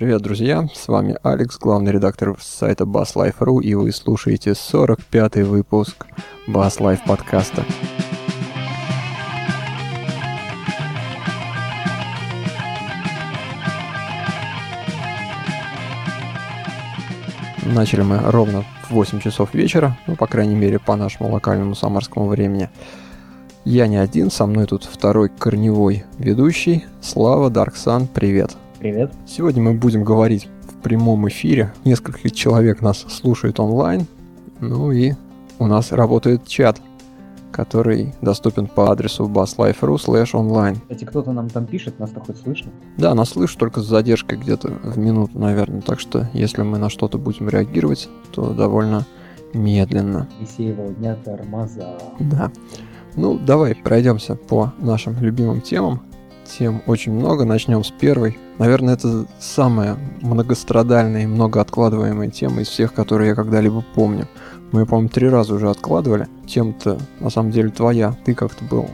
Привет, друзья! С вами Алекс, главный редактор сайта BassLife.ru, и вы слушаете 45-й выпуск Bass Life подкаста. Начали мы ровно в 8 часов вечера, ну, по крайней мере, по нашему локальному самарскому времени. Я не один, со мной тут второй корневой ведущий. Слава, Дарксан, привет. Привет. Сегодня мы будем говорить в прямом эфире. Несколько человек нас слушает онлайн. Ну и у нас работает чат, который доступен по адресу basslife.ru slash online. Кстати, кто-то нам там пишет, нас-то хоть слышно? Да, нас слышат только с задержкой где-то в минуту, наверное. Так что, если мы на что-то будем реагировать, то довольно медленно. Весеевого дня тормоза. Да. Ну, давай пройдемся по нашим любимым темам. Тем очень много. Начнем с первой. Наверное, это самая многострадальная и многооткладываемая тема из всех, которые я когда-либо помню. Мы, по-моему, три раза уже откладывали. Тем-то, на самом деле, твоя. Ты как-то был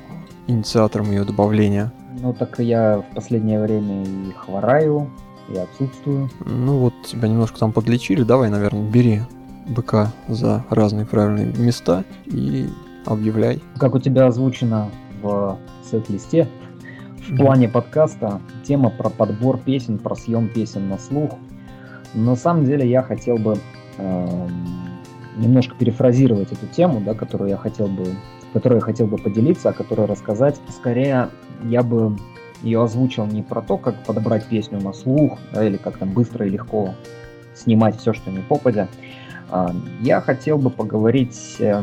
инициатором ее добавления. Ну, так я в последнее время и хвораю, и отсутствую. Ну, вот тебя немножко там подлечили. Давай, наверное, бери быка за разные правильные места и объявляй. Как у тебя озвучено в сет-листе, в плане подкаста тема про подбор песен, про съем песен на слух. На самом деле я хотел бы э, немножко перефразировать эту тему, да, которую я хотел бы, которую я хотел бы поделиться, о которой рассказать. Скорее, я бы ее озвучил не про то, как подобрать песню на слух, да, или как там быстро и легко снимать все, что не попадя. Э, я хотел бы поговорить э,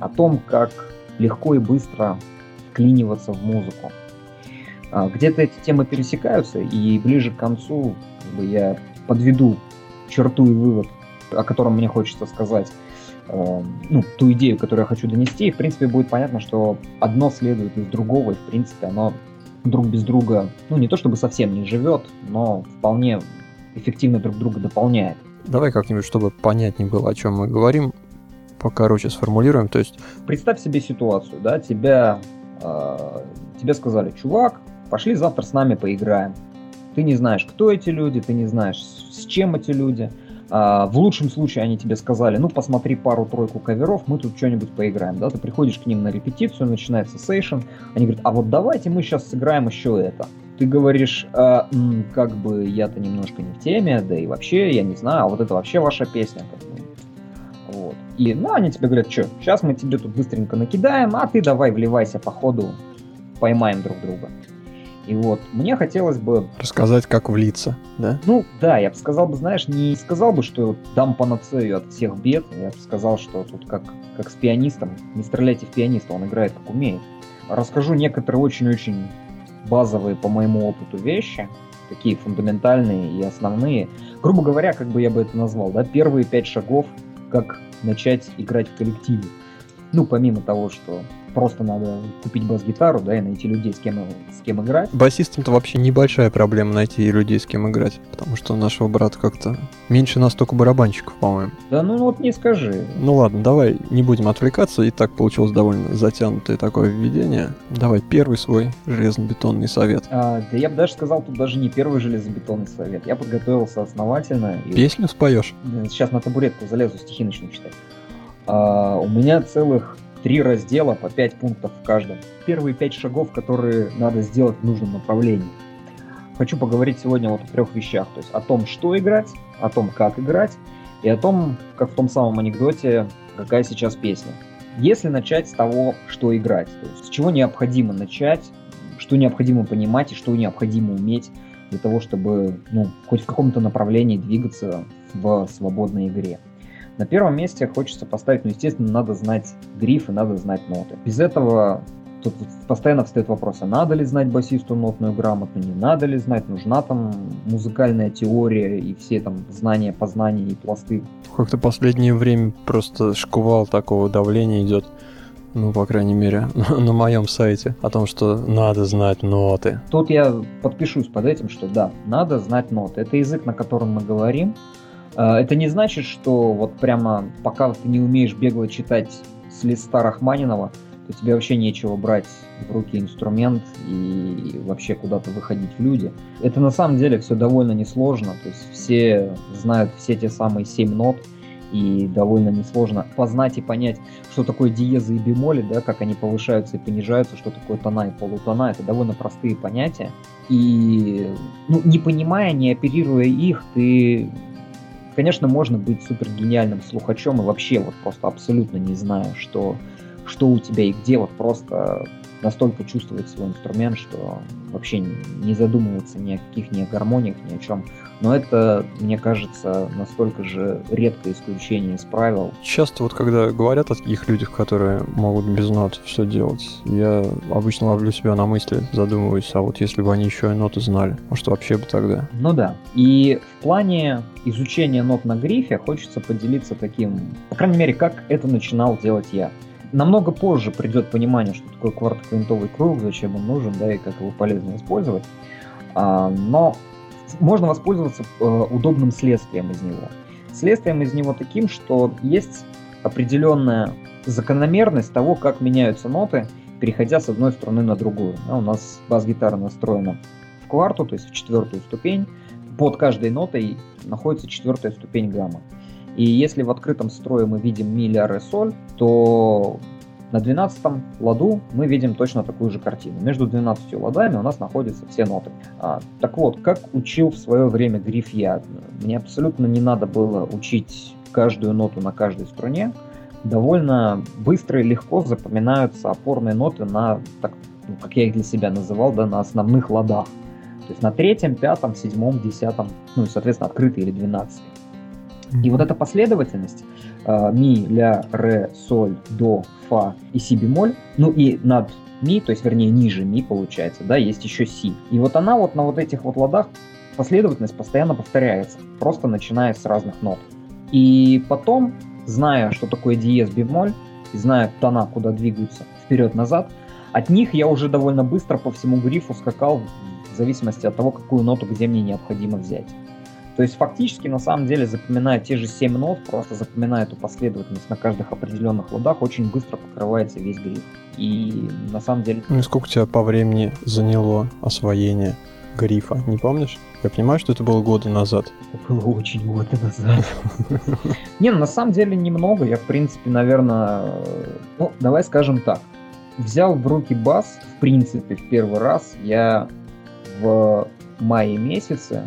о том, как легко и быстро вклиниваться в музыку. А, где-то эти темы пересекаются, и ближе к концу как бы, я подведу черту и вывод, о котором мне хочется сказать, э, ну, ту идею, которую я хочу донести, и, в принципе, будет понятно, что одно следует из другого, и, в принципе, оно друг без друга, ну, не то чтобы совсем не живет, но вполне эффективно друг друга дополняет. Давай как-нибудь, чтобы понятнее было, о чем мы говорим, покороче сформулируем. То есть... Представь себе ситуацию, да, тебя, э, тебе сказали, чувак, пошли завтра с нами поиграем. Ты не знаешь, кто эти люди, ты не знаешь, с чем эти люди. А, в лучшем случае они тебе сказали, ну посмотри пару-тройку каверов, мы тут что-нибудь поиграем. Да? Ты приходишь к ним на репетицию, начинается сейшн, они говорят, а вот давайте мы сейчас сыграем еще это. Ты говоришь, а, как бы я-то немножко не в теме, да и вообще я не знаю, а вот это вообще ваша песня. Как бы. Вот. И, ну, они тебе говорят, что, сейчас мы тебе тут быстренько накидаем, а ты давай вливайся по ходу, поймаем друг друга. И вот, мне хотелось бы... Рассказать, как влиться, да? Ну, да, я бы сказал бы, знаешь, не сказал бы, что дам панацею от всех бед, я бы сказал, что тут как, как с пианистом, не стреляйте в пианиста, он играет как умеет. Расскажу некоторые очень-очень базовые по моему опыту вещи, такие фундаментальные и основные. Грубо говоря, как бы я бы это назвал, да, первые пять шагов, как начать играть в коллективе. Ну, помимо того, что просто надо купить бас-гитару, да, и найти людей, с кем, с кем играть. Басистам-то вообще небольшая проблема найти людей, с кем играть, потому что нашего брата как-то меньше нас только барабанщиков, по-моему. Да ну вот не скажи. Ну ладно, давай не будем отвлекаться, и так получилось довольно затянутое такое введение. Давай первый свой железобетонный совет. А, да я бы даже сказал, тут даже не первый железобетонный совет. Я подготовился основательно. И... Песню споешь? Сейчас на табуретку залезу, стихи начну читать. А, у меня целых три раздела по пять пунктов в каждом. Первые пять шагов, которые надо сделать в нужном направлении. Хочу поговорить сегодня вот о трех вещах. То есть о том, что играть, о том, как играть, и о том, как в том самом анекдоте, какая сейчас песня. Если начать с того, что играть, то есть с чего необходимо начать, что необходимо понимать и что необходимо уметь для того, чтобы ну, хоть в каком-то направлении двигаться в свободной игре. На первом месте хочется поставить, ну, естественно, надо знать грифы, надо знать ноты. Без этого тут постоянно встает вопрос, а надо ли знать басисту нотную грамоту, не надо ли знать, нужна там музыкальная теория и все там знания, познания и пласты. Как-то последнее время просто шквал такого давления идет, ну, по крайней мере, на моем сайте, о том, что надо знать ноты. Тут я подпишусь под этим, что да, надо знать ноты. Это язык, на котором мы говорим, это не значит, что вот прямо пока ты не умеешь бегло читать с листа Рахманинова, то тебе вообще нечего брать в руки инструмент и вообще куда-то выходить в люди. Это на самом деле все довольно несложно, то есть все знают все те самые семь нот, и довольно несложно познать и понять, что такое диезы и бемоли, да, как они повышаются и понижаются, что такое тона и полутона. Это довольно простые понятия. И ну, не понимая, не оперируя их, ты Конечно, можно быть супер гениальным слухачом и вообще вот просто абсолютно не зная, что, что у тебя и где, вот просто настолько чувствовать свой инструмент, что вообще не задумываться ни о каких, ни о гармониях, ни о чем. Но это, мне кажется, настолько же редкое исключение из правил. Часто вот когда говорят о таких людях, которые могут без нот все делать, я обычно ловлю себя на мысли, задумываюсь, а вот если бы они еще и ноты знали, что вообще бы тогда? Ну да. И в плане изучения нот на грифе хочется поделиться таким, по крайней мере, как это начинал делать я намного позже придет понимание, что такое квартоквинтовый круг, зачем он нужен, да, и как его полезно использовать. А, но можно воспользоваться э, удобным следствием из него. Следствием из него таким, что есть определенная закономерность того, как меняются ноты, переходя с одной струны на другую. Да, у нас бас-гитара настроена в кварту, то есть в четвертую ступень. Под каждой нотой находится четвертая ступень гаммы. И если в открытом строе мы видим ми, ля, ре, соль, то на 12 ладу мы видим точно такую же картину. Между 12 ладами у нас находятся все ноты. А, так вот, как учил в свое время гриф я, мне абсолютно не надо было учить каждую ноту на каждой струне. Довольно быстро и легко запоминаются опорные ноты на, так, ну, как я их для себя называл, да, на основных ладах. То есть на третьем, пятом, седьмом, десятом, ну и, соответственно, открытый или двенадцатый. И вот эта последовательность э, ми, ля, ре, соль, до, фа и си бемоль, ну и над ми, то есть вернее ниже ми получается, да, есть еще си. И вот она вот на вот этих вот ладах последовательность постоянно повторяется, просто начиная с разных нот. И потом, зная, что такое диез бемоль, и зная тона, куда двигаются вперед-назад, от них я уже довольно быстро по всему грифу скакал в зависимости от того, какую ноту где мне необходимо взять. То есть фактически, на самом деле, запоминая те же 7 нот, просто запоминая эту последовательность на каждых определенных ладах, очень быстро покрывается весь гриф. И на самом деле... Ну и сколько тебя по времени заняло освоение грифа, не помнишь? Я понимаю, что это было годы назад. Это было очень годы назад. Не, ну на самом деле немного. Я, в принципе, наверное... Ну, давай скажем так. Взял в руки бас, в принципе, в первый раз я в мае месяце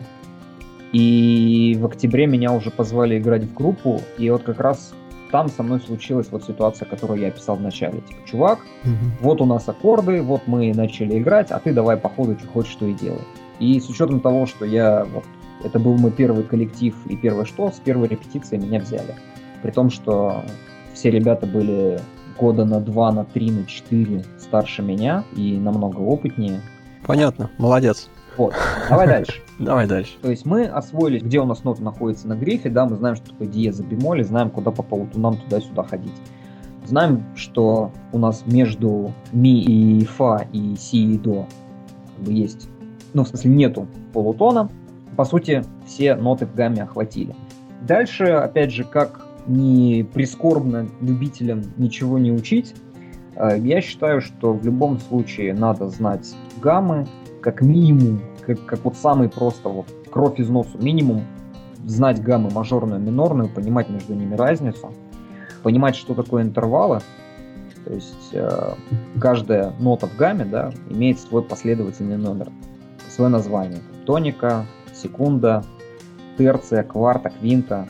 и в октябре меня уже позвали играть в группу, и вот как раз там со мной случилась вот ситуация, которую я описал в начале. Типа, чувак, угу. вот у нас аккорды, вот мы начали играть, а ты давай по ходу что хочешь, что и делай. И с учетом того, что я вот это был мой первый коллектив и первое что, с первой репетиции меня взяли. При том, что все ребята были года на два, на три, на четыре старше меня и намного опытнее. Понятно, молодец. Вот, давай дальше. Давай дальше. То есть мы освоились, где у нас нота находится на грифе, да, мы знаем, что такое диеза бемоли, знаем, куда по полутонам туда-сюда ходить. Знаем, что у нас между ми и фа и си и до как бы есть, ну, в смысле, нету полутона. По сути, все ноты в гамме охватили. Дальше, опять же, как не прискорбно любителям ничего не учить, э, я считаю, что в любом случае надо знать гаммы, как минимум, как, как вот самый просто вот кровь из носу, минимум знать гаммы мажорную, минорную, понимать между ними разницу, понимать, что такое интервалы, то есть э, каждая нота в гамме, да, имеет свой последовательный номер, свое название. Тоника, секунда, терция, кварта, квинта,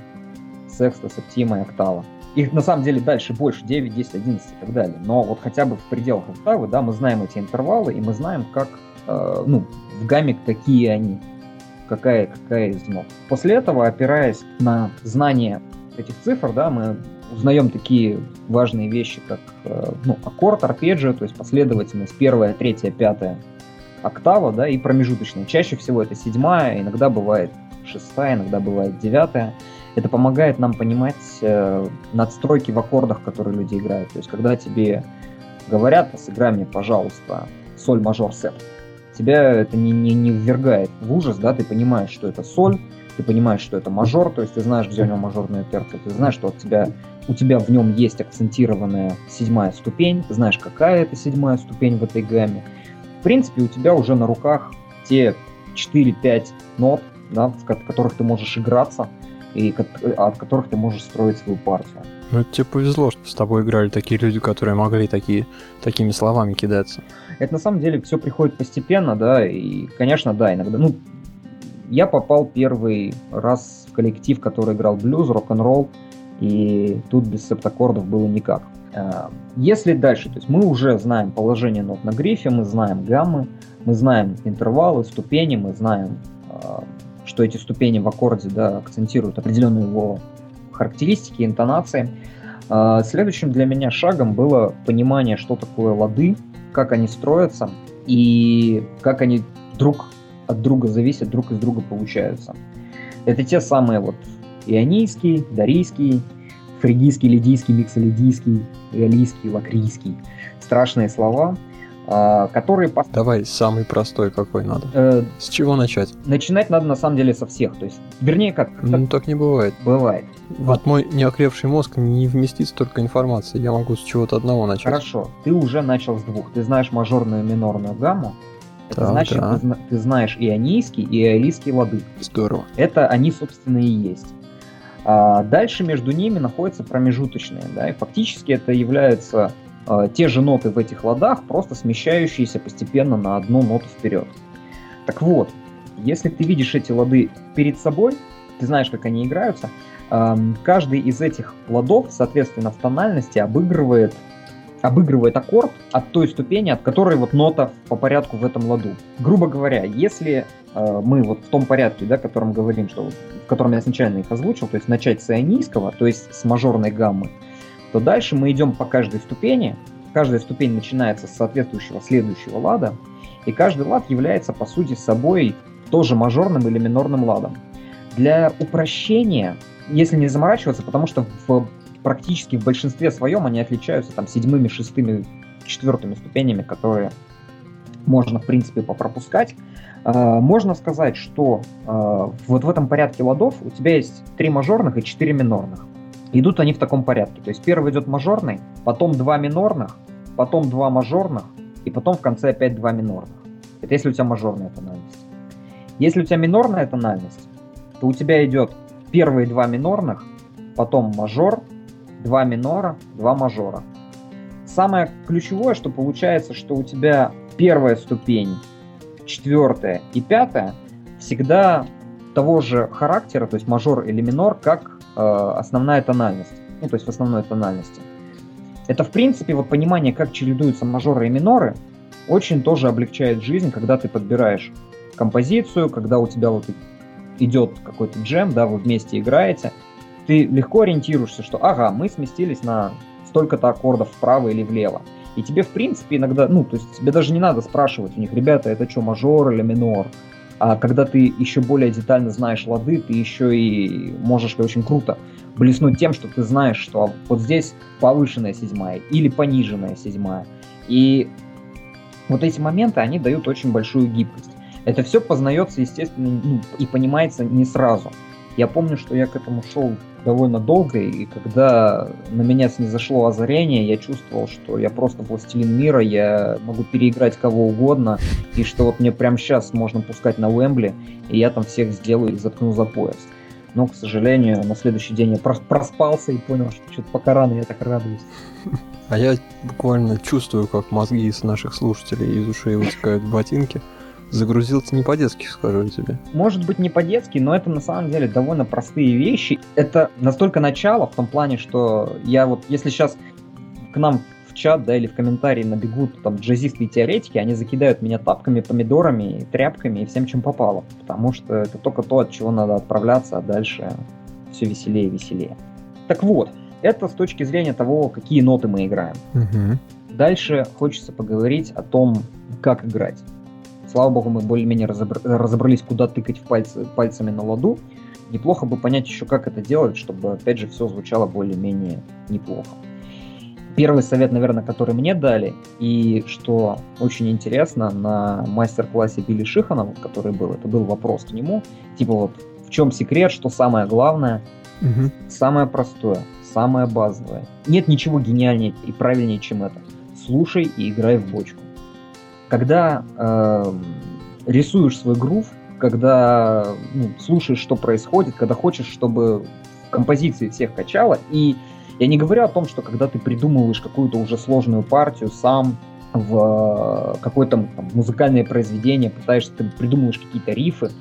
секста, септима и октава. Их на самом деле дальше больше, 9, 10, 11 и так далее. Но вот хотя бы в пределах октавы, да, мы знаем эти интервалы, и мы знаем, как Э, ну, в гамме какие они, какая, какая из нот. После этого, опираясь на знание этих цифр, да, мы узнаем такие важные вещи, как э, ну, аккорд, арпеджио, то есть последовательность первая, третья, пятая октава, да, и промежуточная. Чаще всего это седьмая, иногда бывает шестая, иногда бывает девятая. Это помогает нам понимать э, надстройки в аккордах, которые люди играют. То есть, когда тебе говорят, сыграй мне, пожалуйста, соль мажор септ, тебя это не, не, не ввергает в ужас, да, ты понимаешь, что это соль, ты понимаешь, что это мажор, то есть ты знаешь, где у него мажорная терция, ты знаешь, что от тебя, у тебя в нем есть акцентированная седьмая ступень, ты знаешь, какая это седьмая ступень в этой гамме. В принципе, у тебя уже на руках те 4-5 нот, да, в которых ты можешь играться, и от которых ты можешь строить свою партию. Ну, тебе повезло, что с тобой играли такие люди, которые могли такие, такими словами кидаться. Это на самом деле все приходит постепенно, да, и, конечно, да, иногда, ну, я попал первый раз в коллектив, который играл блюз, рок-н-ролл, и тут без септаккордов было никак. А, если дальше, то есть мы уже знаем положение нот на грифе, мы знаем гаммы, мы знаем интервалы, ступени, мы знаем, а, что эти ступени в аккорде да, акцентируют определенные его характеристики, интонации. А, следующим для меня шагом было понимание, что такое лады, как они строятся и как они друг от друга зависят, друг из друга получаются. Это те самые вот ионийский, дарийский, фригийский, лидийский, миксолидийский, иолийский, лакрийский. Страшные слова, а, которые... Давай самый простой какой надо. Э, с чего начать? Начинать надо на самом деле со всех. То есть, вернее, как... Ну, так не бывает. Бывает. Вот мой неокрепший мозг не вместит столько информации. Я могу с чего-то одного начать. Хорошо. Ты уже начал с двух. Ты знаешь мажорную и минорную гамму. Это да, значит, да. Ты, ты знаешь и анийский, и аэлийский лады. Здорово. Это они, собственно, и есть. А дальше между ними находятся промежуточные, да, и фактически это являются а, те же ноты в этих ладах, просто смещающиеся постепенно на одну ноту вперед. Так вот, если ты видишь эти лады перед собой, ты знаешь, как они играются, а, каждый из этих ладов, соответственно, в тональности обыгрывает обыгрывает аккорд от той ступени, от которой вот нота по порядку в этом ладу. Грубо говоря, если э, мы вот в том порядке, да, котором говорим, что в котором я изначально их озвучил, то есть начать с ионийского, то есть с мажорной гаммы, то дальше мы идем по каждой ступени. Каждая ступень начинается с соответствующего следующего лада, и каждый лад является по сути собой тоже мажорным или минорным ладом. Для упрощения, если не заморачиваться, потому что в практически в большинстве своем они отличаются там седьмыми, шестыми, четвертыми ступенями, которые можно, в принципе, попропускать. А, можно сказать, что а, вот в этом порядке ладов у тебя есть три мажорных и четыре минорных. Идут они в таком порядке. То есть первый идет мажорный, потом два минорных, потом два мажорных, и потом в конце опять два минорных. Это если у тебя мажорная тональность. Если у тебя минорная тональность, то у тебя идет первые два минорных, потом мажор, два минора, два мажора. Самое ключевое, что получается, что у тебя первая ступень, четвертая и пятая всегда того же характера, то есть мажор или минор, как основная тональность, ну то есть в основной тональности. Это в принципе вот понимание, как чередуются мажоры и миноры, очень тоже облегчает жизнь, когда ты подбираешь композицию, когда у тебя вот идет какой-то джем, да, вы вместе играете, ты легко ориентируешься, что ага, мы сместились на столько-то аккордов вправо или влево. И тебе, в принципе, иногда, ну, то есть тебе даже не надо спрашивать у них, ребята, это что, мажор или минор? А когда ты еще более детально знаешь лады, ты еще и можешь очень круто блеснуть тем, что ты знаешь, что вот здесь повышенная седьмая или пониженная седьмая. И вот эти моменты, они дают очень большую гибкость. Это все познается, естественно, ну, и понимается не сразу. Я помню, что я к этому шел довольно долго, и когда на меня снизошло озарение, я чувствовал, что я просто властелин мира, я могу переиграть кого угодно, и что вот мне прямо сейчас можно пускать на Уэмбли, и я там всех сделаю и заткну за пояс. Но, к сожалению, на следующий день я проспался и понял, что что-то пока рано, я так радуюсь. А я буквально чувствую, как мозги из наших слушателей из ушей вытекают в Загрузился не по-детски, скажу я тебе. Может быть не по-детски, но это на самом деле довольно простые вещи. Это настолько начало в том плане, что я вот, если сейчас к нам в чат, да, или в комментарии набегут там джазисты и теоретики, они закидают меня тапками, помидорами, тряпками и всем, чем попало. Потому что это только то, от чего надо отправляться, а дальше все веселее и веселее. Так вот, это с точки зрения того, какие ноты мы играем. Угу. Дальше хочется поговорить о том, как играть. Слава богу, мы более-менее разобр... разобрались, куда тыкать в пальцы, пальцами на ладу. Неплохо бы понять еще, как это делать, чтобы, опять же, все звучало более-менее неплохо. Первый совет, наверное, который мне дали, и что очень интересно, на мастер-классе Билли Шиханова, который был, это был вопрос к нему, типа вот, в чем секрет, что самое главное, угу. самое простое, самое базовое. Нет ничего гениальнее и правильнее, чем это. Слушай и играй в бочку. Когда э, рисуешь свой грув, когда ну, слушаешь, что происходит, когда хочешь, чтобы композиции всех качало, и я не говорю о том, что когда ты придумываешь какую-то уже сложную партию сам в какое-то там, музыкальное произведение, пытаешься, ты придумываешь какие-то рифы,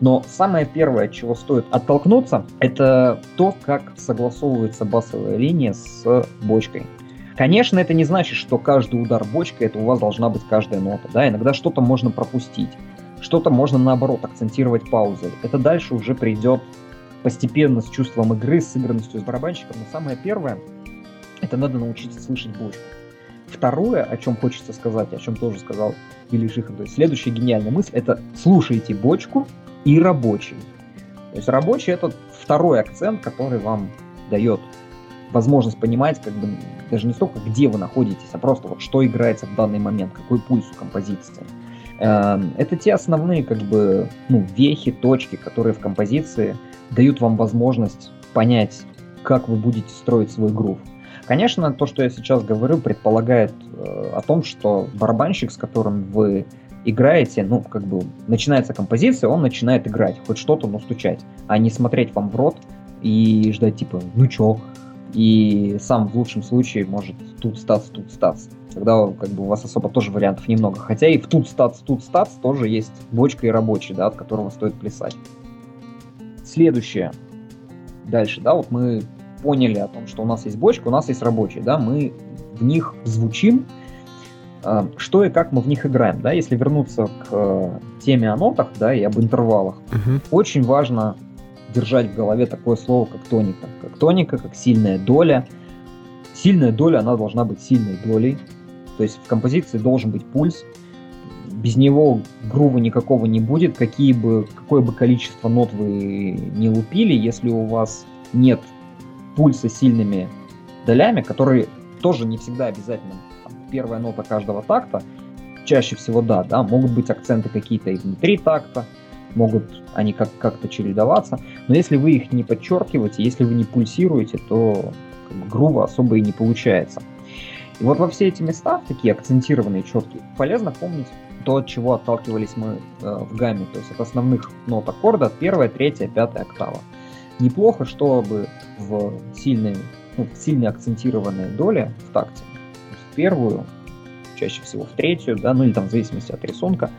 но самое первое, от чего стоит оттолкнуться, это то, как согласовывается басовая линия с бочкой. Конечно, это не значит, что каждый удар бочкой, это у вас должна быть каждая нота. Да? Иногда что-то можно пропустить, что-то можно наоборот акцентировать паузой. Это дальше уже придет постепенно с чувством игры, с сыгранностью с барабанщиком. Но самое первое, это надо научиться слышать бочку. Второе, о чем хочется сказать, о чем тоже сказал Вилли Шихан, то есть следующая гениальная мысль, это слушайте бочку и рабочий. То есть рабочий это второй акцент, который вам дает возможность понимать, как бы даже не столько, где вы находитесь, а просто вот что играется в данный момент, какой пульс у композиции. Эм, это те основные как бы ну, вехи, точки, которые в композиции дают вам возможность понять, как вы будете строить свой грув. Конечно, то, что я сейчас говорю, предполагает э, о том, что барабанщик, с которым вы играете, ну, как бы, начинается композиция, он начинает играть, хоть что-то, но стучать, а не смотреть вам в рот и ждать, типа, ну чё, и сам в лучшем случае может тут статься, тут статься. Тогда как бы у вас особо тоже вариантов немного. Хотя и в тут стац, тут стац тоже есть бочка и рабочий, да, от которого стоит плясать. Следующее. Дальше, да, вот мы поняли о том, что у нас есть бочка, у нас есть рабочий, да, мы в них звучим, а, что и как мы в них играем, да, если вернуться к э, теме о нотах, да, и об интервалах, угу. очень важно держать в голове такое слово, как тоника, как тоника, как сильная доля. Сильная доля, она должна быть сильной долей, то есть в композиции должен быть пульс, без него грува никакого не будет, какие бы, какое бы количество нот вы не лупили, если у вас нет пульса сильными долями, которые тоже не всегда обязательно там, первая нота каждого такта, чаще всего да, да, могут быть акценты какие-то и внутри такта, могут они как- как-то чередоваться, но если вы их не подчеркиваете, если вы не пульсируете, то как бы, грува особо и не получается. И вот во все эти места, такие акцентированные, четкие, полезно помнить то, от чего отталкивались мы э, в гамме, то есть от основных нот аккорда, первая, третья, пятая октава. Неплохо, чтобы в сильной, ну, в сильно акцентированной доле в такте, в первую, чаще всего в третью, да, ну или там в зависимости от рисунка,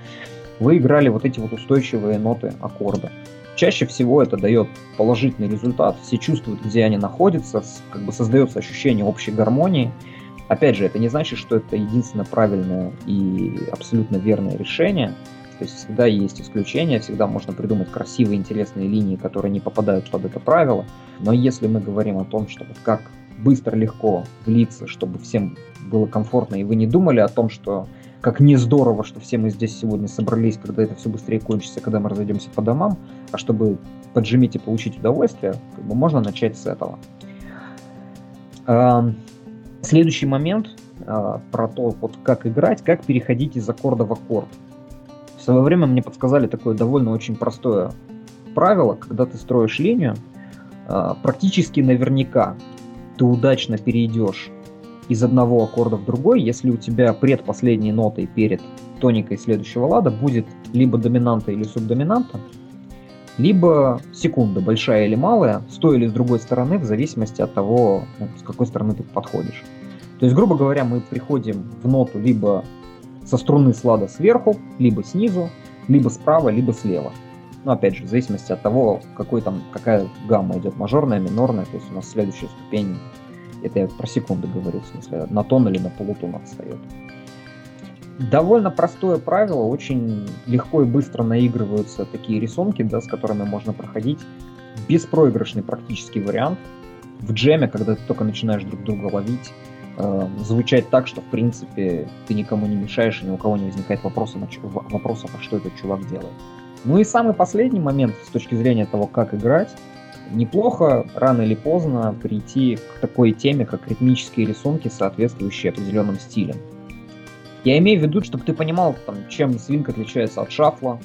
вы играли вот эти вот устойчивые ноты аккорда. Чаще всего это дает положительный результат, все чувствуют, где они находятся, как бы создается ощущение общей гармонии, Опять же, это не значит, что это единственно правильное и абсолютно верное решение. То есть всегда есть исключения, всегда можно придумать красивые, интересные линии, которые не попадают под это правило. Но если мы говорим о том, что вот как быстро, легко влиться, чтобы всем было комфортно, и вы не думали о том, что как не здорово, что все мы здесь сегодня собрались, когда это все быстрее кончится, когда мы разойдемся по домам, а чтобы поджимить и получить удовольствие, как бы можно начать с этого. Следующий момент э, про то, вот как играть, как переходить из аккорда в аккорд. В свое время мне подсказали такое довольно очень простое правило, когда ты строишь линию, э, практически наверняка ты удачно перейдешь из одного аккорда в другой, если у тебя предпоследней нотой перед тоникой следующего лада будет либо доминанта или субдоминанта, либо секунда, большая или малая, с той или с другой стороны, в зависимости от того, ну, с какой стороны ты подходишь. То есть, грубо говоря, мы приходим в ноту либо со струны слада сверху, либо снизу, либо справа, либо слева. Но опять же, в зависимости от того, какой там, какая гамма идет, мажорная, минорная, то есть у нас следующая ступень, это я про секунды говорю, в смысле, на тон или на полутон отстает. Довольно простое правило, очень легко и быстро наигрываются такие рисунки, да, с которыми можно проходить. Беспроигрышный практический вариант. В джеме, когда ты только начинаешь друг друга ловить, э, звучать так, что, в принципе, ты никому не мешаешь, и ни у кого не возникает вопросов, вопросов, а что этот чувак делает. Ну и самый последний момент с точки зрения того, как играть, неплохо рано или поздно прийти к такой теме, как ритмические рисунки, соответствующие определенным стилям. Я имею в виду, чтобы ты понимал, там, чем свинг отличается от шафла,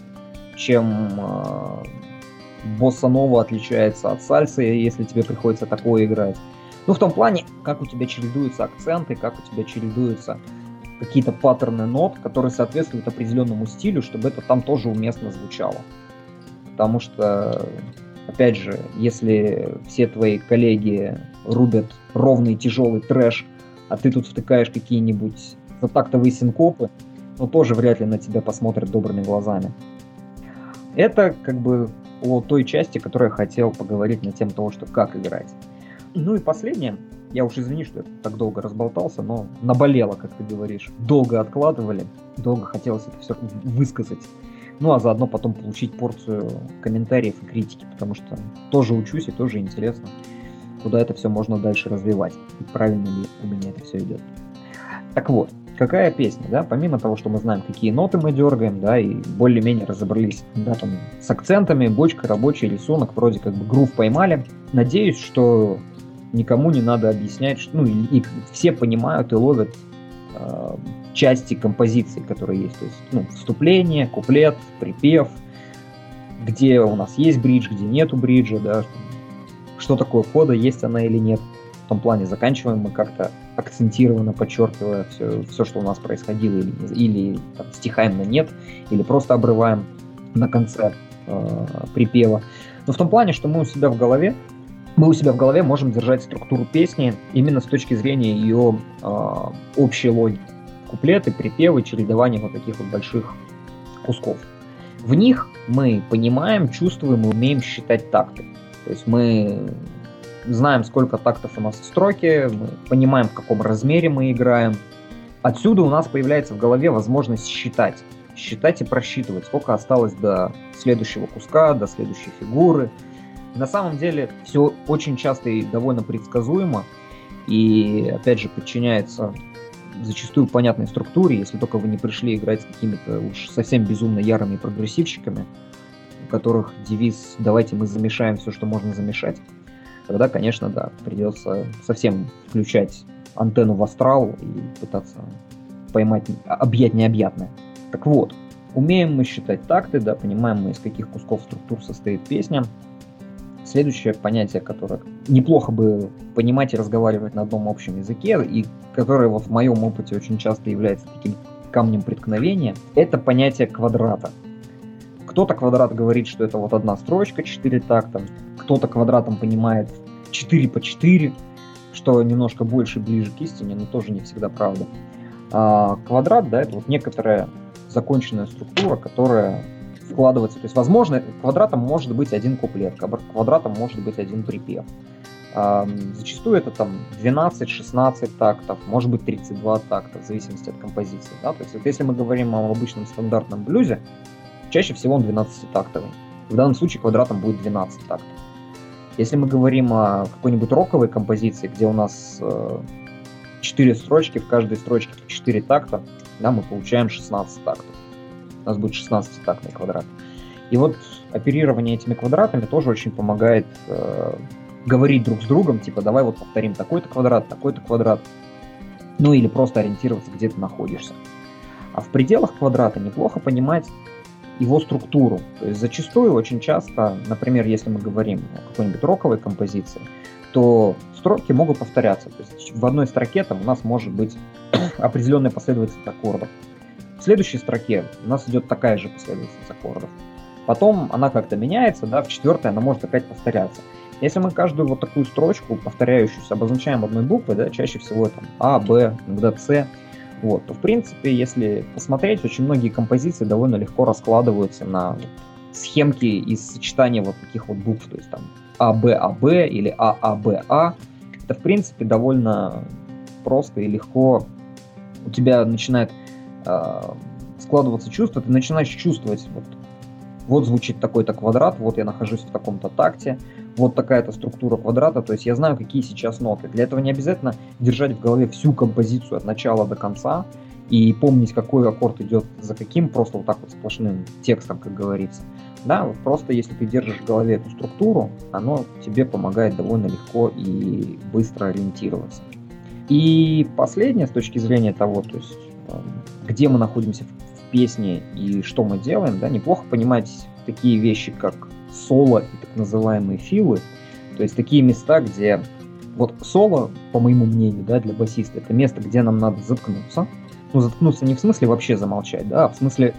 чем э, босса нова отличается от сальсы, если тебе приходится такое играть. Ну, в том плане, как у тебя чередуются акценты, как у тебя чередуются какие-то паттерны нот, которые соответствуют определенному стилю, чтобы это там тоже уместно звучало. Потому что, опять же, если все твои коллеги рубят ровный тяжелый трэш, а ты тут втыкаешь какие-нибудь затактовые синкопы, ну тоже вряд ли на тебя посмотрят добрыми глазами. Это как бы о той части, которую я хотел поговорить на тему того, что как играть. Ну и последнее, я уж извини, что я так долго разболтался, но наболело, как ты говоришь. Долго откладывали, долго хотелось это все высказать. Ну а заодно потом получить порцию комментариев и критики, потому что тоже учусь и тоже интересно, куда это все можно дальше развивать. И правильно ли у меня это все идет. Так вот, какая песня, да, помимо того, что мы знаем, какие ноты мы дергаем, да, и более-менее разобрались, да, там, с акцентами, бочка, рабочий рисунок, вроде как бы грув поймали. Надеюсь, что никому не надо объяснять, что, ну, и, и все понимают и ловят э, части композиции, которые есть, то есть, ну, вступление, куплет, припев, где у нас есть бридж, где нету бриджа, да, что такое кода, есть она или нет. В том плане заканчиваем мы как-то акцентированно подчеркивая все, все что у нас происходило, или, или там, стихаем на нет, или просто обрываем на конце э, припева. Но в том плане, что мы у себя в голове мы у себя в голове можем держать структуру песни именно с точки зрения ее э, общей логики. Куплеты, припевы, чередование вот таких вот больших кусков. В них мы понимаем, чувствуем и умеем считать такты. То есть мы знаем, сколько тактов у нас в строке, мы понимаем, в каком размере мы играем. Отсюда у нас появляется в голове возможность считать. Считать и просчитывать, сколько осталось до следующего куска, до следующей фигуры – на самом деле все очень часто и довольно предсказуемо, и опять же подчиняется зачастую понятной структуре, если только вы не пришли играть с какими-то уж совсем безумно ярыми прогрессивщиками, у которых девиз «давайте мы замешаем все, что можно замешать», тогда, конечно, да, придется совсем включать антенну в астрал и пытаться поймать, объять необъятное. Так вот, умеем мы считать такты, да, понимаем мы, из каких кусков структур состоит песня, Следующее понятие, которое неплохо бы понимать и разговаривать на одном общем языке, и которое вот в моем опыте очень часто является таким камнем преткновения, это понятие квадрата. Кто-то квадрат говорит, что это вот одна строчка, 4 такта, кто-то квадратом понимает 4 по 4, что немножко больше ближе к истине, но тоже не всегда правда. А квадрат, да, это вот некоторая законченная структура, которая вкладываться. То есть, возможно, квадратом может быть один куплет, квадратом может быть один припев. Зачастую это там 12-16 тактов, может быть 32 такта, в зависимости от композиции. Да? То есть, вот если мы говорим о обычном стандартном блюзе, чаще всего он 12-тактовый. В данном случае квадратом будет 12 тактов. Если мы говорим о какой-нибудь роковой композиции, где у нас 4 э, строчки, в каждой строчке 4 такта, да, мы получаем 16 тактов нас будет 16-тактный квадрат. И вот оперирование этими квадратами тоже очень помогает э, говорить друг с другом, типа давай вот повторим такой-то квадрат, такой-то квадрат, ну или просто ориентироваться, где ты находишься. А в пределах квадрата неплохо понимать его структуру. То есть зачастую, очень часто, например, если мы говорим о какой-нибудь роковой композиции, то строки могут повторяться. То есть в одной строке там у нас может быть определенная последовательность аккордов. В следующей строке у нас идет такая же последовательность аккордов. Потом она как-то меняется, да, в четвертой она может опять повторяться. Если мы каждую вот такую строчку, повторяющуюся, обозначаем одной буквой, да, чаще всего там А, Б, иногда С, вот, то в принципе, если посмотреть, очень многие композиции довольно легко раскладываются на схемки из сочетания вот таких вот букв, то есть там А, Б, А, Б или А, А, Б, А. Это в принципе довольно просто и легко у тебя начинает складываться чувство, ты начинаешь чувствовать, вот, вот звучит такой-то квадрат, вот я нахожусь в таком-то такте, вот такая-то структура квадрата, то есть я знаю, какие сейчас ноты. Для этого не обязательно держать в голове всю композицию от начала до конца и помнить, какой аккорд идет за каким, просто вот так вот сплошным текстом, как говорится. Да, вот просто если ты держишь в голове эту структуру, оно тебе помогает довольно легко и быстро ориентироваться. И последнее с точки зрения того, то есть эм, где мы находимся в песне и что мы делаем, да, неплохо понимать такие вещи, как соло и так называемые филы, то есть такие места, где вот соло, по моему мнению, да, для басиста, это место, где нам надо заткнуться. Ну, заткнуться не в смысле вообще замолчать, да, а в смысле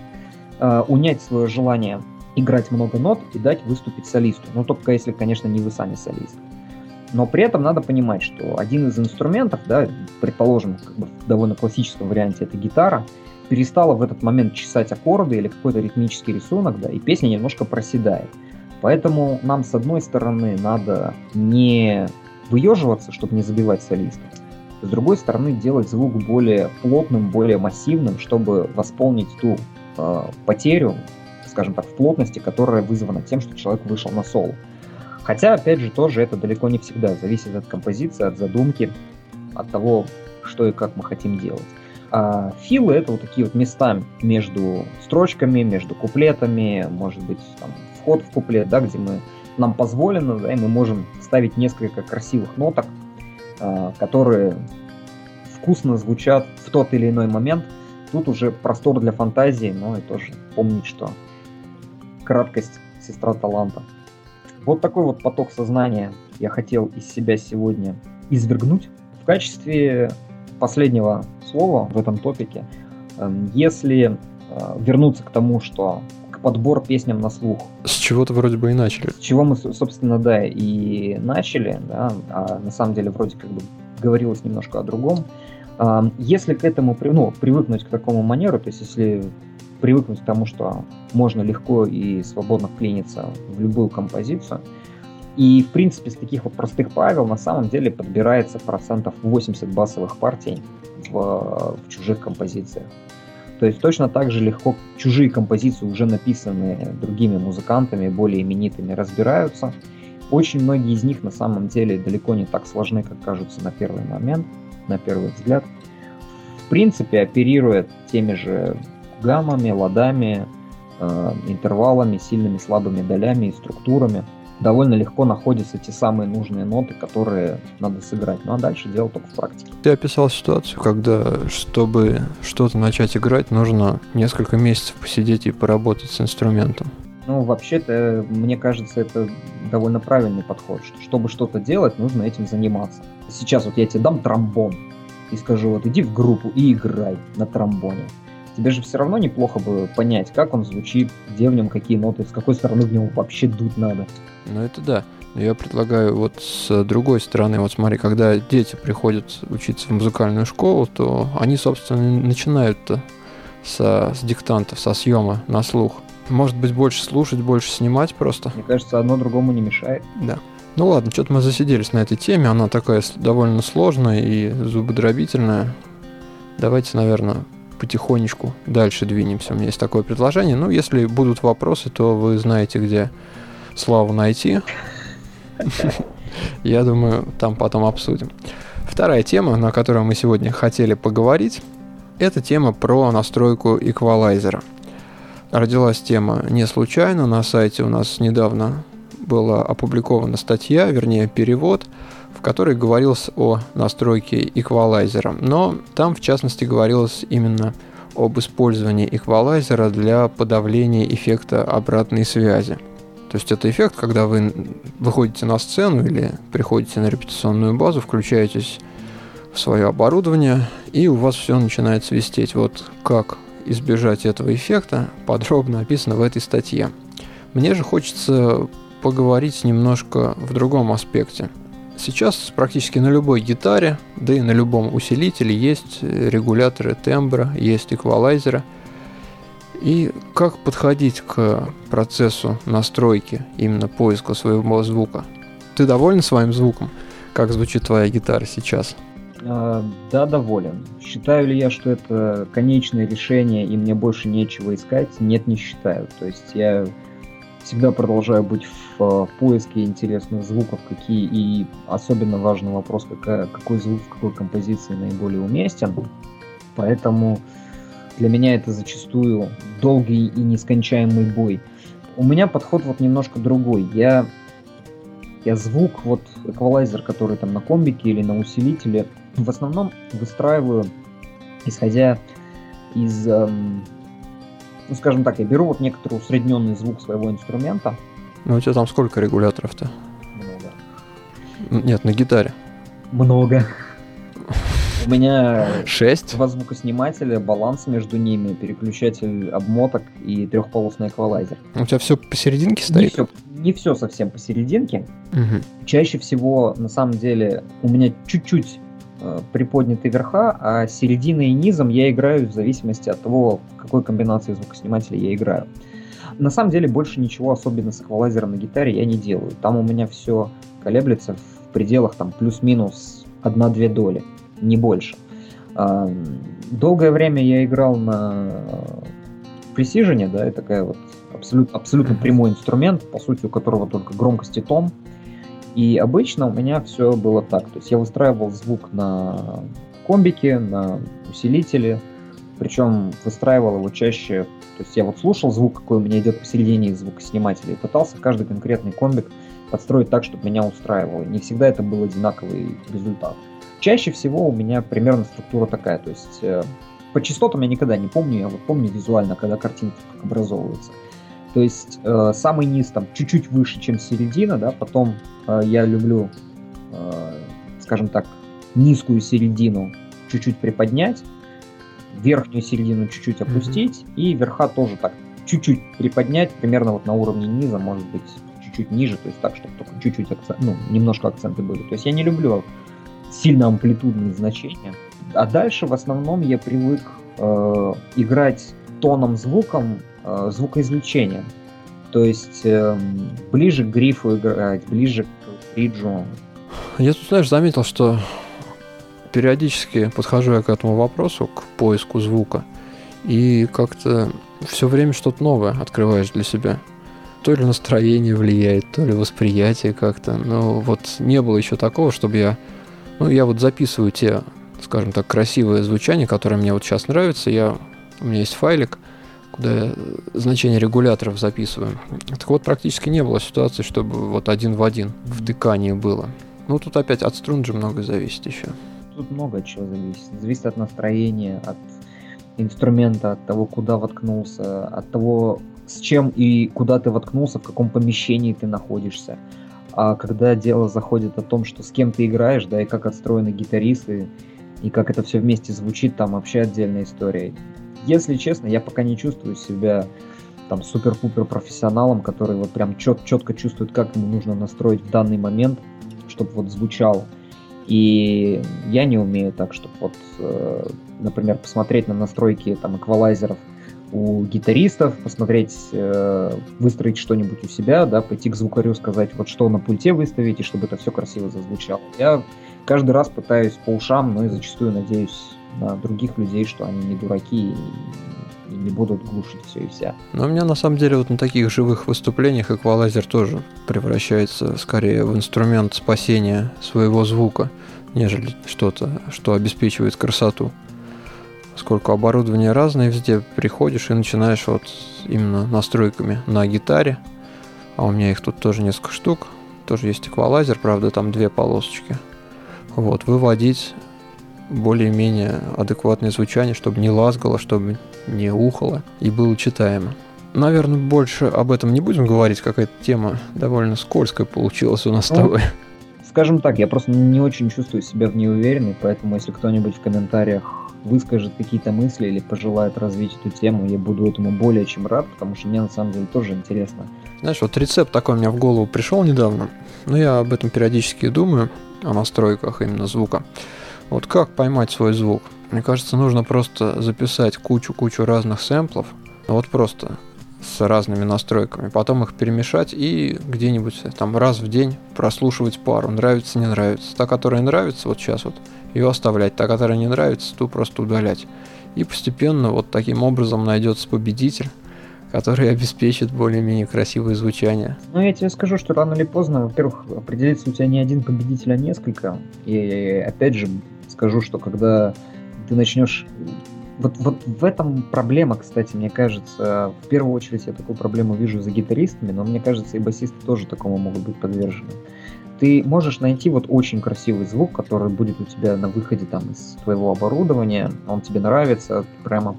э, унять свое желание играть много нот и дать выступить солисту. Ну, только если, конечно, не вы сами солист. Но при этом надо понимать, что один из инструментов, да, предположим, как бы в довольно классическом варианте это гитара, перестала в этот момент чесать аккорды или какой-то ритмический рисунок, да, и песня немножко проседает. Поэтому нам, с одной стороны, надо не выеживаться, чтобы не забивать солиста, с другой стороны, делать звук более плотным, более массивным, чтобы восполнить ту э, потерю, скажем так, в плотности, которая вызвана тем, что человек вышел на соло. Хотя, опять же, тоже это далеко не всегда зависит от композиции, от задумки, от того, что и как мы хотим делать. А филы это вот такие вот места между строчками, между куплетами, может быть, там, вход в куплет, да, где мы нам позволено, да, и мы можем ставить несколько красивых ноток, а, которые вкусно звучат в тот или иной момент. Тут уже простор для фантазии, но и тоже помнить, что краткость сестра таланта. Вот такой вот поток сознания я хотел из себя сегодня извергнуть. В качестве последнего слова в этом топике, эм, если э, вернуться к тому, что к подбор песням на слух. С чего-то вроде бы и начали. С чего мы, собственно, да, и начали, да, а на самом деле вроде как бы говорилось немножко о другом. Эм, если к этому, ну, привыкнуть к такому манеру, то есть если привыкнуть к тому, что можно легко и свободно вклиниться в любую композицию. И, в принципе, с таких вот простых правил на самом деле подбирается процентов 80 басовых партий в, в чужих композициях. То есть точно так же легко чужие композиции, уже написанные другими музыкантами, более именитыми, разбираются. Очень многие из них на самом деле далеко не так сложны, как кажутся на первый момент, на первый взгляд. В принципе, оперируя теми же гаммами, ладами, э, интервалами, сильными, слабыми долями и структурами. Довольно легко находятся те самые нужные ноты, которые надо сыграть. Ну а дальше дело только в практике. Ты описал ситуацию, когда, чтобы что-то начать играть, нужно несколько месяцев посидеть и поработать с инструментом. Ну, вообще-то, мне кажется, это довольно правильный подход, что чтобы что-то делать, нужно этим заниматься. Сейчас вот я тебе дам тромбон и скажу, вот иди в группу и играй на тромбоне тебе же все равно неплохо бы понять, как он звучит, где в нем какие ноты, с какой стороны в него вообще дуть надо. Ну это да. Но я предлагаю вот с другой стороны, вот смотри, когда дети приходят учиться в музыкальную школу, то они, собственно, начинают-то со, с диктантов, со съема на слух. Может быть, больше слушать, больше снимать просто. Мне кажется, одно другому не мешает. Да. Ну ладно, что-то мы засиделись на этой теме, она такая довольно сложная и зубодробительная. Давайте, наверное, потихонечку дальше двинемся. У меня есть такое предложение. Ну, если будут вопросы, то вы знаете, где Славу найти. Я думаю, там потом обсудим. Вторая тема, на которую мы сегодня хотели поговорить, это тема про настройку эквалайзера. Родилась тема не случайно. На сайте у нас недавно была опубликована статья, вернее перевод – в которой говорилось о настройке эквалайзера. Но там, в частности, говорилось именно об использовании эквалайзера для подавления эффекта обратной связи. То есть это эффект, когда вы выходите на сцену или приходите на репетиционную базу, включаетесь в свое оборудование, и у вас все начинает свистеть. Вот как избежать этого эффекта, подробно описано в этой статье. Мне же хочется поговорить немножко в другом аспекте – Сейчас практически на любой гитаре, да и на любом усилителе есть регуляторы тембра, есть эквалайзеры. И как подходить к процессу настройки, именно поиска своего звука? Ты доволен своим звуком? Как звучит твоя гитара сейчас? А, да, доволен. Считаю ли я, что это конечное решение и мне больше нечего искать? Нет, не считаю. То есть я всегда продолжаю быть в, в поиске интересных звуков, какие и особенно важный вопрос, какая, какой звук в какой композиции наиболее уместен. Поэтому для меня это зачастую долгий и нескончаемый бой. у меня подход вот немножко другой. Я, я звук, вот эквалайзер, который там на комбике или на усилителе, в основном выстраиваю, исходя из, эм, ну скажем так, я беру вот некоторый усредненный звук своего инструмента. Ну у тебя там сколько регуляторов-то? Много. Нет, на гитаре. Много. У меня 6? два звукоснимателя, баланс между ними, переключатель обмоток и трехполосный эквалайзер. У тебя все посерединке Не стоит? все, не все совсем посерединке. Мгм. Чаще всего, на самом деле, у меня чуть-чуть э, приподняты верха, а серединой и низом я играю в зависимости от того, в какой комбинации звукоснимателя я играю. На самом деле больше ничего особенно с эквалайзером на гитаре я не делаю. Там у меня все колеблется в пределах там плюс-минус 1-2 доли, не больше. А, Долгое время я играл на Precision, да, это такая вот абсолютно, абсолютно прямой инструмент, по сути, у которого только громкость и тон. И обычно у меня все было так. То есть я выстраивал звук на комбике, на усилителе, причем выстраивал его чаще. То есть я вот слушал звук, какой у меня идет посередине звукоснимателя, и пытался каждый конкретный комбик подстроить так, чтобы меня устраивало. Не всегда это был одинаковый результат. Чаще всего у меня примерно структура такая. То есть э, по частотам я никогда не помню, я вот помню визуально, когда картинки как образовываются. То есть э, самый низ там чуть-чуть выше, чем середина, да, потом э, я люблю, э, скажем так, низкую середину чуть-чуть приподнять, верхнюю середину чуть-чуть опустить, и верха тоже так чуть-чуть приподнять, примерно вот на уровне низа, может быть, чуть-чуть ниже, то есть так, чтобы только чуть-чуть акцент, ну, немножко акценты были. То есть я не люблю сильно амплитудные значения. А дальше в основном я привык э, играть тоном звуком э, звукоизвлечения. То есть эм, ближе к грифу играть, ближе к бриджу. Я тут, знаешь, заметил, что периодически подхожу я к этому вопросу, к поиску звука, и как-то все время что-то новое открываешь для себя. То ли настроение влияет, то ли восприятие как-то. Но вот не было еще такого, чтобы я... Ну, я вот записываю те, скажем так, красивые звучания, которые мне вот сейчас нравятся. Я... У меня есть файлик, куда я значение регуляторов записываю. Так вот, практически не было ситуации, чтобы вот один в один втыкание было. Ну, тут опять от струн же много зависит еще. Тут много чего зависит. Зависит от настроения, от инструмента, от того, куда воткнулся, от того, с чем и куда ты воткнулся, в каком помещении ты находишься. А когда дело заходит о том, что с кем ты играешь, да, и как отстроены гитаристы, и как это все вместе звучит, там вообще отдельная история. Если честно, я пока не чувствую себя там супер-пупер профессионалом, который вот прям чет, четко чувствует, как ему нужно настроить в данный момент, чтобы вот звучал. И я не умею так, чтобы вот, э, например, посмотреть на настройки там эквалайзеров у гитаристов, посмотреть, э, выстроить что-нибудь у себя, да, пойти к звукарю, сказать, вот что на пульте выставить, и чтобы это все красиво зазвучало. Я каждый раз пытаюсь по ушам, но и зачастую надеюсь на других людей, что они не дураки и, и не будут глушить все и вся. Но у меня на самом деле вот на таких живых выступлениях эквалайзер тоже превращается скорее в инструмент спасения своего звука, нежели что-то, что обеспечивает красоту. Поскольку оборудование разное везде, приходишь и начинаешь вот именно настройками на гитаре, а у меня их тут тоже несколько штук, тоже есть эквалайзер, правда там две полосочки, вот, выводить более-менее адекватное звучание, чтобы не лазгало, чтобы не ухало и было читаемо. Наверное, больше об этом не будем говорить, какая-то тема довольно скользкая получилась у нас с Ну, тобой. Скажем так, я просто не очень чувствую себя в ней уверенной, поэтому если кто-нибудь в комментариях выскажет какие-то мысли или пожелает развить эту тему, я буду этому более чем рад, потому что мне на самом деле тоже интересно. Знаешь, вот рецепт такой у меня в голову пришел недавно, но я об этом периодически думаю, о настройках именно звука. Вот как поймать свой звук? Мне кажется, нужно просто записать кучу-кучу разных сэмплов, вот просто с разными настройками, потом их перемешать и где-нибудь там раз в день прослушивать пару, нравится, не нравится. Та, которая нравится, вот сейчас вот, ее оставлять, та, которая не нравится, ту просто удалять. И постепенно вот таким образом найдется победитель, который обеспечит более-менее красивое звучание. Ну, я тебе скажу, что рано или поздно, во-первых, определится у тебя не один победитель, а несколько. И опять же скажу, что когда ты начнешь вот, вот в этом проблема, кстати, мне кажется. В первую очередь я такую проблему вижу за гитаристами, но мне кажется, и басисты тоже такому могут быть подвержены. Ты можешь найти вот очень красивый звук, который будет у тебя на выходе там из твоего оборудования, он тебе нравится, прямо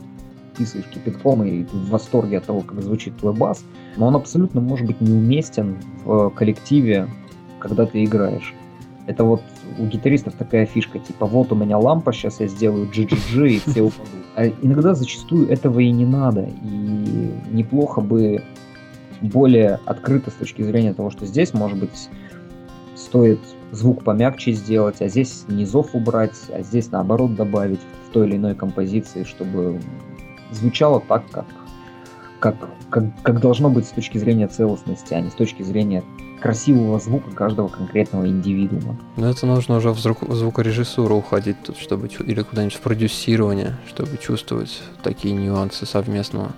писаешь кипятком и в восторге от того, как звучит твой бас, но он абсолютно может быть неуместен в коллективе, когда ты играешь. Это вот у гитаристов такая фишка, типа вот у меня лампа, сейчас я сделаю GGG и все упадут. А иногда зачастую этого и не надо. И неплохо бы более открыто с точки зрения того, что здесь, может быть, стоит звук помягче сделать, а здесь низов убрать, а здесь наоборот добавить в той или иной композиции, чтобы звучало так, как, как, как, как должно быть с точки зрения целостности, а не с точки зрения красивого звука каждого конкретного индивидуума. Но это нужно уже в, звук, в звукорежиссуру уходить тут, чтобы или куда-нибудь в продюсирование, чтобы чувствовать такие нюансы совместного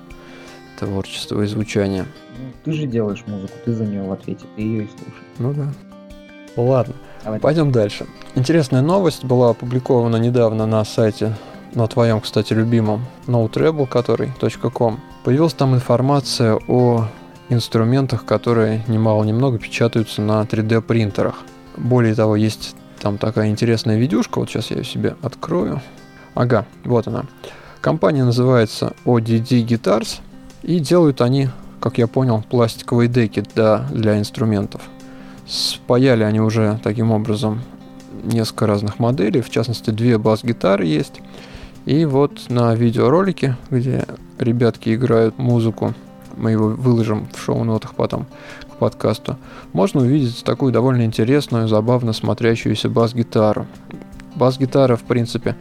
творчества и звучания. Ну, ты же делаешь музыку, ты за нее в ответе, ты ее и слушаешь. Ну да. Ладно, Давай. пойдем дальше. Интересная новость была опубликована недавно на сайте, на твоем, кстати, любимом NoteRebel, который .com. Появилась там информация о инструментах, которые немало-немного печатаются на 3D принтерах. Более того, есть там такая интересная видюшка, вот сейчас я ее себе открою. Ага, вот она. Компания называется ODD Guitars, и делают они, как я понял, пластиковые деки для, для инструментов. Спаяли они уже таким образом несколько разных моделей, в частности, две бас-гитары есть. И вот на видеоролике, где ребятки играют музыку мы его выложим в шоу-нотах потом к подкасту, можно увидеть такую довольно интересную, забавно смотрящуюся бас-гитару. Бас-гитара, в принципе,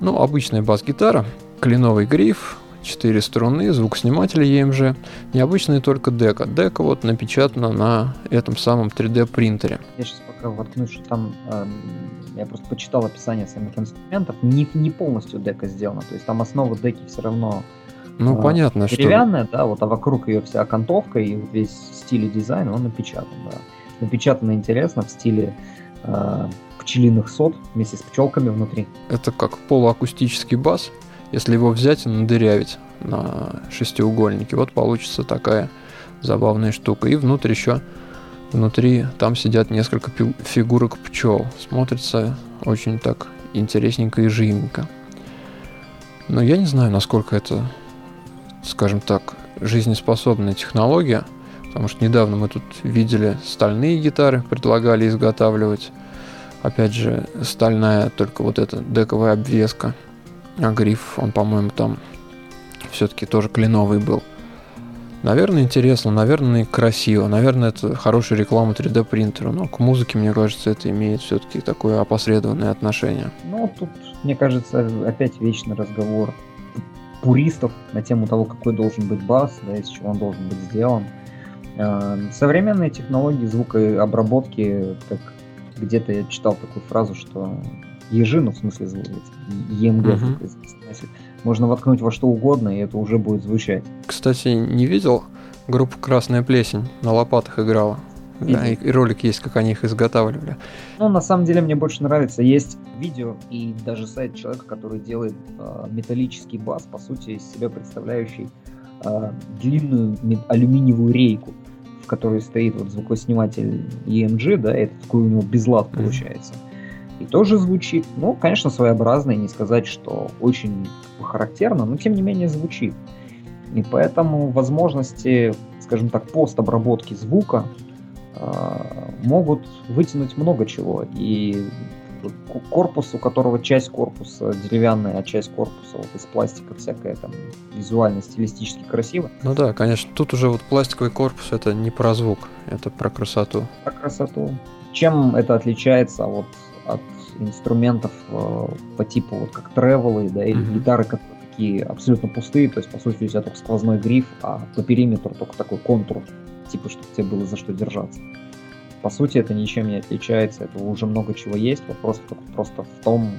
ну, обычная бас-гитара, кленовый гриф, 4 струны, звукосниматель EMG, необычная только дека. Дека вот напечатана на этом самом 3D принтере. Я сейчас пока воткнусь, что там э, я просто почитал описание самих инструментов, не, не полностью дека сделана, то есть там основа деки все равно ну, а, понятно, что... Деревянная, да, вот, а вокруг ее вся окантовка и весь стиль дизайн, он напечатан, да. Напечатано интересно в стиле э, пчелиных сот вместе с пчелками внутри. Это как полуакустический бас, если его взять и надырявить на шестиугольнике, вот получится такая забавная штука. И внутрь еще, внутри там сидят несколько фигурок пчел. Смотрится очень так интересненько и живенько. Но я не знаю, насколько это скажем так, жизнеспособная технология, потому что недавно мы тут видели стальные гитары, предлагали изготавливать. Опять же, стальная только вот эта дековая обвеска. А гриф, он, по-моему, там все-таки тоже кленовый был. Наверное, интересно, наверное, красиво, наверное, это хорошая реклама 3D принтера, но к музыке, мне кажется, это имеет все-таки такое опосредованное отношение. Ну, тут, мне кажется, опять вечный разговор пуристов на тему того, какой должен быть бас, да, из чего он должен быть сделан. Эм, современные технологии звукообработки, как где-то я читал такую фразу, что ежи, ну в смысле EMG, uh-huh. можно воткнуть во что угодно, и это уже будет звучать. Кстати, не видел группу «Красная плесень» на лопатах играла? Да, и, и ролик есть, как они их изготавливали. Ну, на самом деле, мне больше нравится. Есть видео и даже сайт человека, который делает э, металлический бас, по сути, из себя представляющий э, длинную алюминиевую рейку, в которой стоит вот звукосниматель EMG, да, это такой у него безлад получается. И тоже звучит, ну, конечно, своеобразно, и не сказать, что очень характерно, но тем не менее звучит. И поэтому возможности, скажем так, постобработки звука а, могут вытянуть много чего. И корпус, у которого часть корпуса деревянная, а часть корпуса вот из пластика всякая там визуально, стилистически красиво. Ну да, конечно, тут уже вот пластиковый корпус это не про звук, это про красоту. Про красоту. Чем это отличается вот от инструментов э, по типу вот как тревелы, да, или mm-hmm. гитары, которые такие абсолютно пустые, то есть по сути у тебя только сквозной гриф, а по периметру только такой контур типа, чтобы тебе было за что держаться. По сути, это ничем не отличается, это уже много чего есть, вопрос просто в том,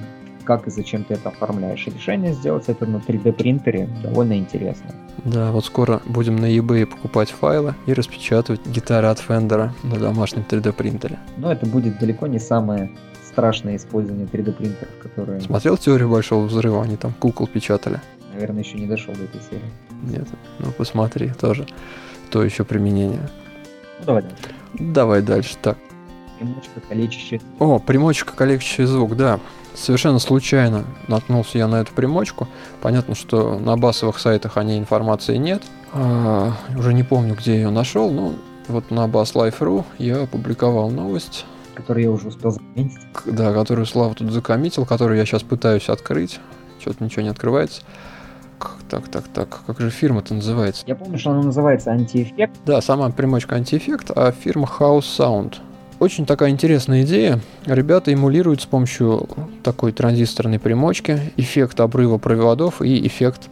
как и зачем ты это оформляешь. И решение сделать это на 3D принтере довольно интересно. Да, вот скоро будем на eBay покупать файлы и распечатывать гитары от Fender на домашнем 3D принтере. Но это будет далеко не самое страшное использование 3D принтеров, которые... Смотрел теорию большого взрыва? Они там кукол печатали. Наверное, еще не дошел до этой серии. Нет, ну посмотри, тоже то еще применение. Ну, давай дальше. Давай дальше. Так, Примочка, калечащая. О, примочка, калечащий звук, да. Совершенно случайно наткнулся я на эту примочку. Понятно, что на басовых сайтах о ней информации нет. А, уже не помню, где я ее нашел, но вот на basslife.ru я опубликовал новость, который я уже успел заметить. да, которую Слава тут закоммитил, которую я сейчас пытаюсь открыть. Что-то ничего не открывается. Так, так, так, как же фирма-то называется? Я помню, что она называется антиэффект. Да, сама примочка антиэффект, а фирма House Sound. Очень такая интересная идея. Ребята эмулируют с помощью такой транзисторной примочки эффект обрыва проводов и эффект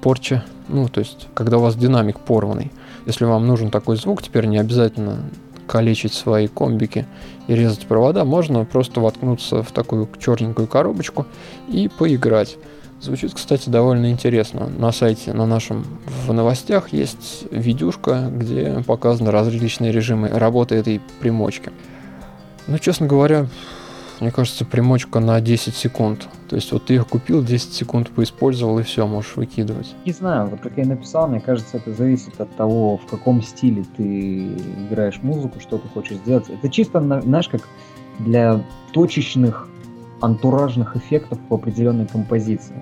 порчи. Ну, то есть, когда у вас динамик порванный. Если вам нужен такой звук, теперь не обязательно калечить свои комбики и резать провода, можно просто воткнуться в такую черненькую коробочку и поиграть. Звучит, кстати, довольно интересно. На сайте, на нашем, в новостях есть видюшка, где показаны различные режимы работы этой примочки. Ну, честно говоря, мне кажется, примочка на 10 секунд. То есть вот ты ее купил, 10 секунд поиспользовал и все, можешь выкидывать. Не знаю, вот как я и написал, мне кажется, это зависит от того, в каком стиле ты играешь музыку, что ты хочешь сделать. Это чисто, на- знаешь, как для точечных антуражных эффектов в определенной композиции.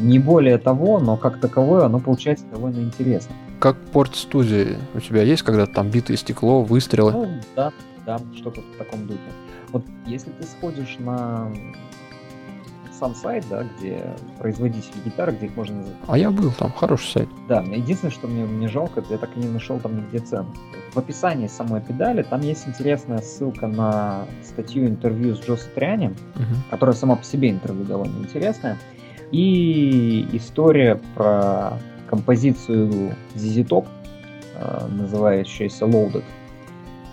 Не более того, но как таковое оно получается довольно интересно. Как порт студии у тебя есть, когда там битое стекло, выстрелы? Ну, да, да, что-то в таком духе. Вот если ты сходишь на сам сайт, да, где производитель гитар, где их можно А я был там, хороший сайт. Да, единственное, что мне, мне жалко, я так и не нашел там нигде цену. В описании самой педали там есть интересная ссылка на статью интервью с Джо Сатриани, Мгм. которая сама по себе интервью довольно интересная, и история про композицию ZZ Top, э, называющаяся Loaded,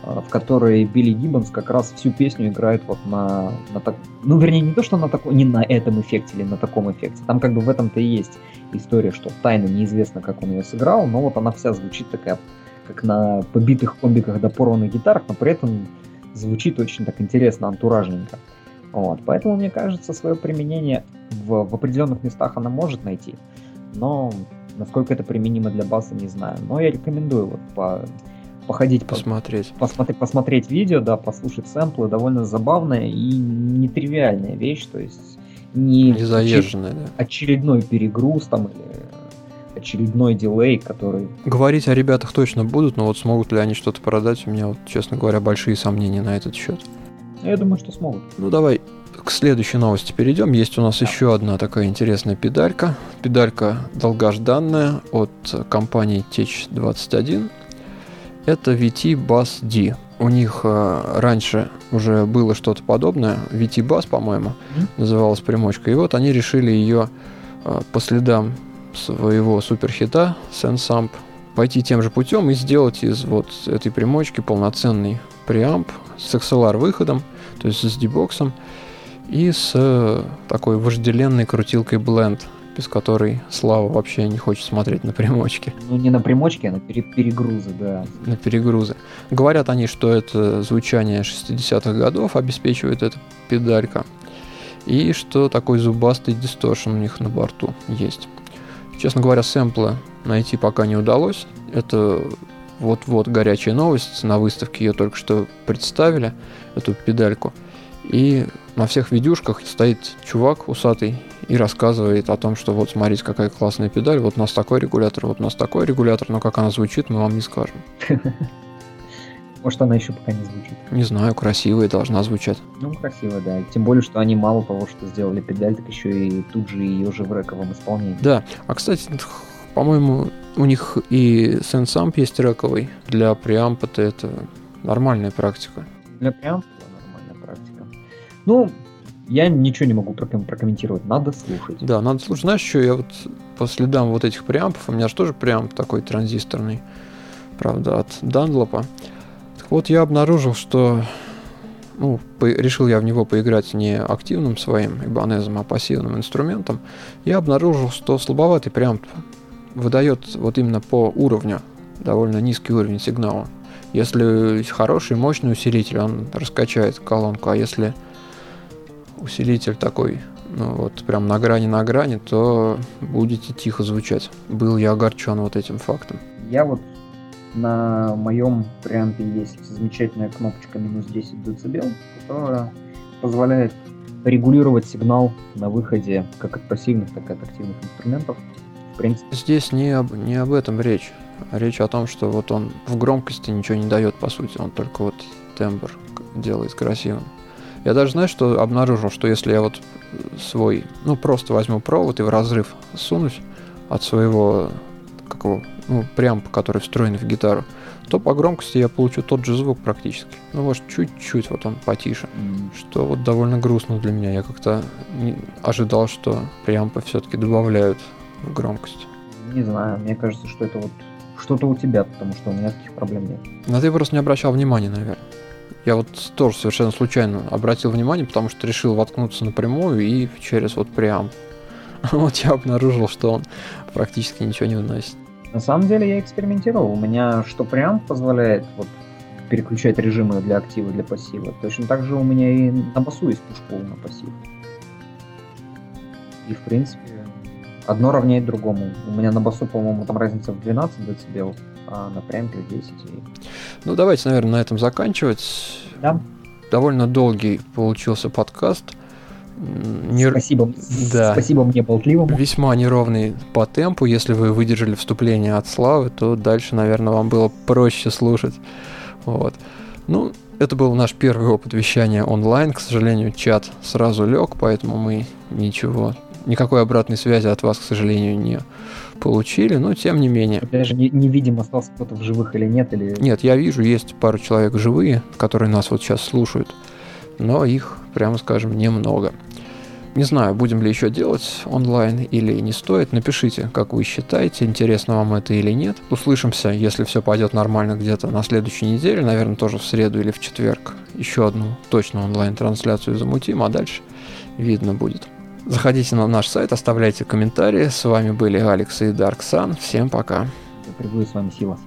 в которой Билли Гиббонс как раз всю песню играет вот на, на так... Ну, вернее, не то, что на таком, не на этом эффекте или на таком эффекте. Там как бы в этом-то и есть история, что тайно неизвестно, как он ее сыграл, но вот она вся звучит такая, как на побитых комбиках до порванных гитарах, но при этом звучит очень так интересно, антуражненько. Вот, поэтому, мне кажется, свое применение в, в определенных местах она может найти, но насколько это применимо для баса, не знаю. Но я рекомендую вот по, походить, по- Посмотреть. посмотреть, посмотреть видео, да, послушать сэмплы, довольно забавная и нетривиальная вещь, то есть не Не заезженная, да. очередной перегруз там или очередной дилей, который... Говорить о ребятах точно будут, но вот смогут ли они что-то продать, у меня, вот, честно говоря, большие сомнения на этот счет. Я думаю, что смогут. Ну давай к следующей новости перейдем. Есть у нас еще одна такая интересная педалька. Педалька долгожданная от компании Tech21. Это VT Bass D. У них э, раньше уже было что-то подобное. VT Bass, по-моему, Мгм. называлась примочка. И вот они решили ее э, по следам своего суперхита Sensamp пойти тем же путем и сделать из вот этой примочки полноценный преамп с XLR выходом, то есть с дебоксом и с э, такой вожделенной крутилкой Blend, без которой Слава вообще не хочет смотреть на примочки, Ну, не на примочке, а на пере- перегрузы, да. на перегрузы. Говорят они, что это звучание 60-х годов обеспечивает эта педалька, и что такой зубастый дисторшн у них на борту есть. Честно говоря, сэмпла найти пока не удалось. Это вот-вот горячая новость. На выставке ее только что представили, эту педальку. И на всех видюшках стоит чувак усатый и рассказывает о том, что вот смотрите, какая классная педаль, вот у нас такой регулятор, вот у нас такой регулятор, но как она звучит, мы вам не скажем. Может, она еще пока не звучит. Не знаю, красивая должна звучать. Ну, красиво, да. Тем более, что они мало того, что сделали педаль, так еще и тут же ее же в рековом исполнении. Да, а кстати, по-моему, у них и сенсамп есть рековый. Для преампа-то это нормальная практика. Для прям нормальная практика. Ну, я ничего не могу проком- прокомментировать. Надо слушать. Да, надо слушать. Знаешь, что я вот по следам вот этих преампов, у меня же тоже преамп такой транзисторный, правда, от Данлопа. Так вот, я обнаружил, что ну, по, решил я в него поиграть не активным своим ибанезом, а пассивным инструментом, я обнаружил, что слабоватый преамп выдает вот именно по уровню, довольно низкий уровень сигнала. Если хороший, мощный усилитель, он раскачает колонку, а если усилитель такой, ну вот прям на грани на грани, то будете тихо звучать. Был я огорчен вот этим фактом. Я вот на моем преампе есть замечательная кнопочка минус 10 дБ, которая позволяет регулировать сигнал на выходе как от пассивных, так и от активных инструментов. В принципе. Здесь не об, не об этом речь. Речь о том, что вот он в громкости ничего не дает, по сути. Он только вот тембр делает красивым. Я даже, знаю, что обнаружил, что если я вот свой, ну, просто возьму провод и в разрыв сунусь от своего какого, ну, прям, который встроен в гитару, то по громкости я получу тот же звук практически. Ну, может, чуть-чуть вот он потише. Mm. Что вот довольно грустно для меня. Я как-то ожидал, что преампы все-таки добавляют в громкость. Не знаю, мне кажется, что это вот что-то у тебя, потому что у меня таких проблем нет. Но ты просто не обращал внимания, наверное. Я вот тоже совершенно случайно обратил внимание, потому что решил воткнуться напрямую и через вот преамп. Вот я обнаружил, что он практически ничего не выносит. На самом деле я экспериментировал. У меня что прям позволяет вот переключать режимы для актива для пассива. Точно так же у меня и на басу есть пушпул на пассив. И в принципе одно равняет другому. У меня на басу, по-моему, там разница в 12 дБ, а на прямпе в 10. Ну давайте, наверное, на этом заканчивать. Да. Довольно долгий получился подкаст. Не... Спасибо. Да. Спасибо мне болтливому. Весьма неровный по темпу. Если вы выдержали вступление от Славы, то дальше, наверное, вам было проще слушать. Вот. Ну, это был наш первый опыт вещания онлайн. К сожалению, чат сразу лег, поэтому мы ничего, никакой обратной связи от вас, к сожалению, не получили, но тем не менее. Даже не, не видим, остался кто-то в живых или нет. Или... Нет, я вижу, есть пару человек живые, которые нас вот сейчас слушают, но их, прямо скажем, немного. Не знаю, будем ли еще делать онлайн или не стоит. Напишите, как вы считаете, интересно вам это или нет. Услышимся, если все пойдет нормально, где-то на следующей неделе, наверное, тоже в среду или в четверг. Еще одну точно онлайн-трансляцию замутим, а дальше видно будет. Заходите на наш сайт, оставляйте комментарии. С вами были Алекс и Дарк Сан. Всем пока. Да с вами Сила.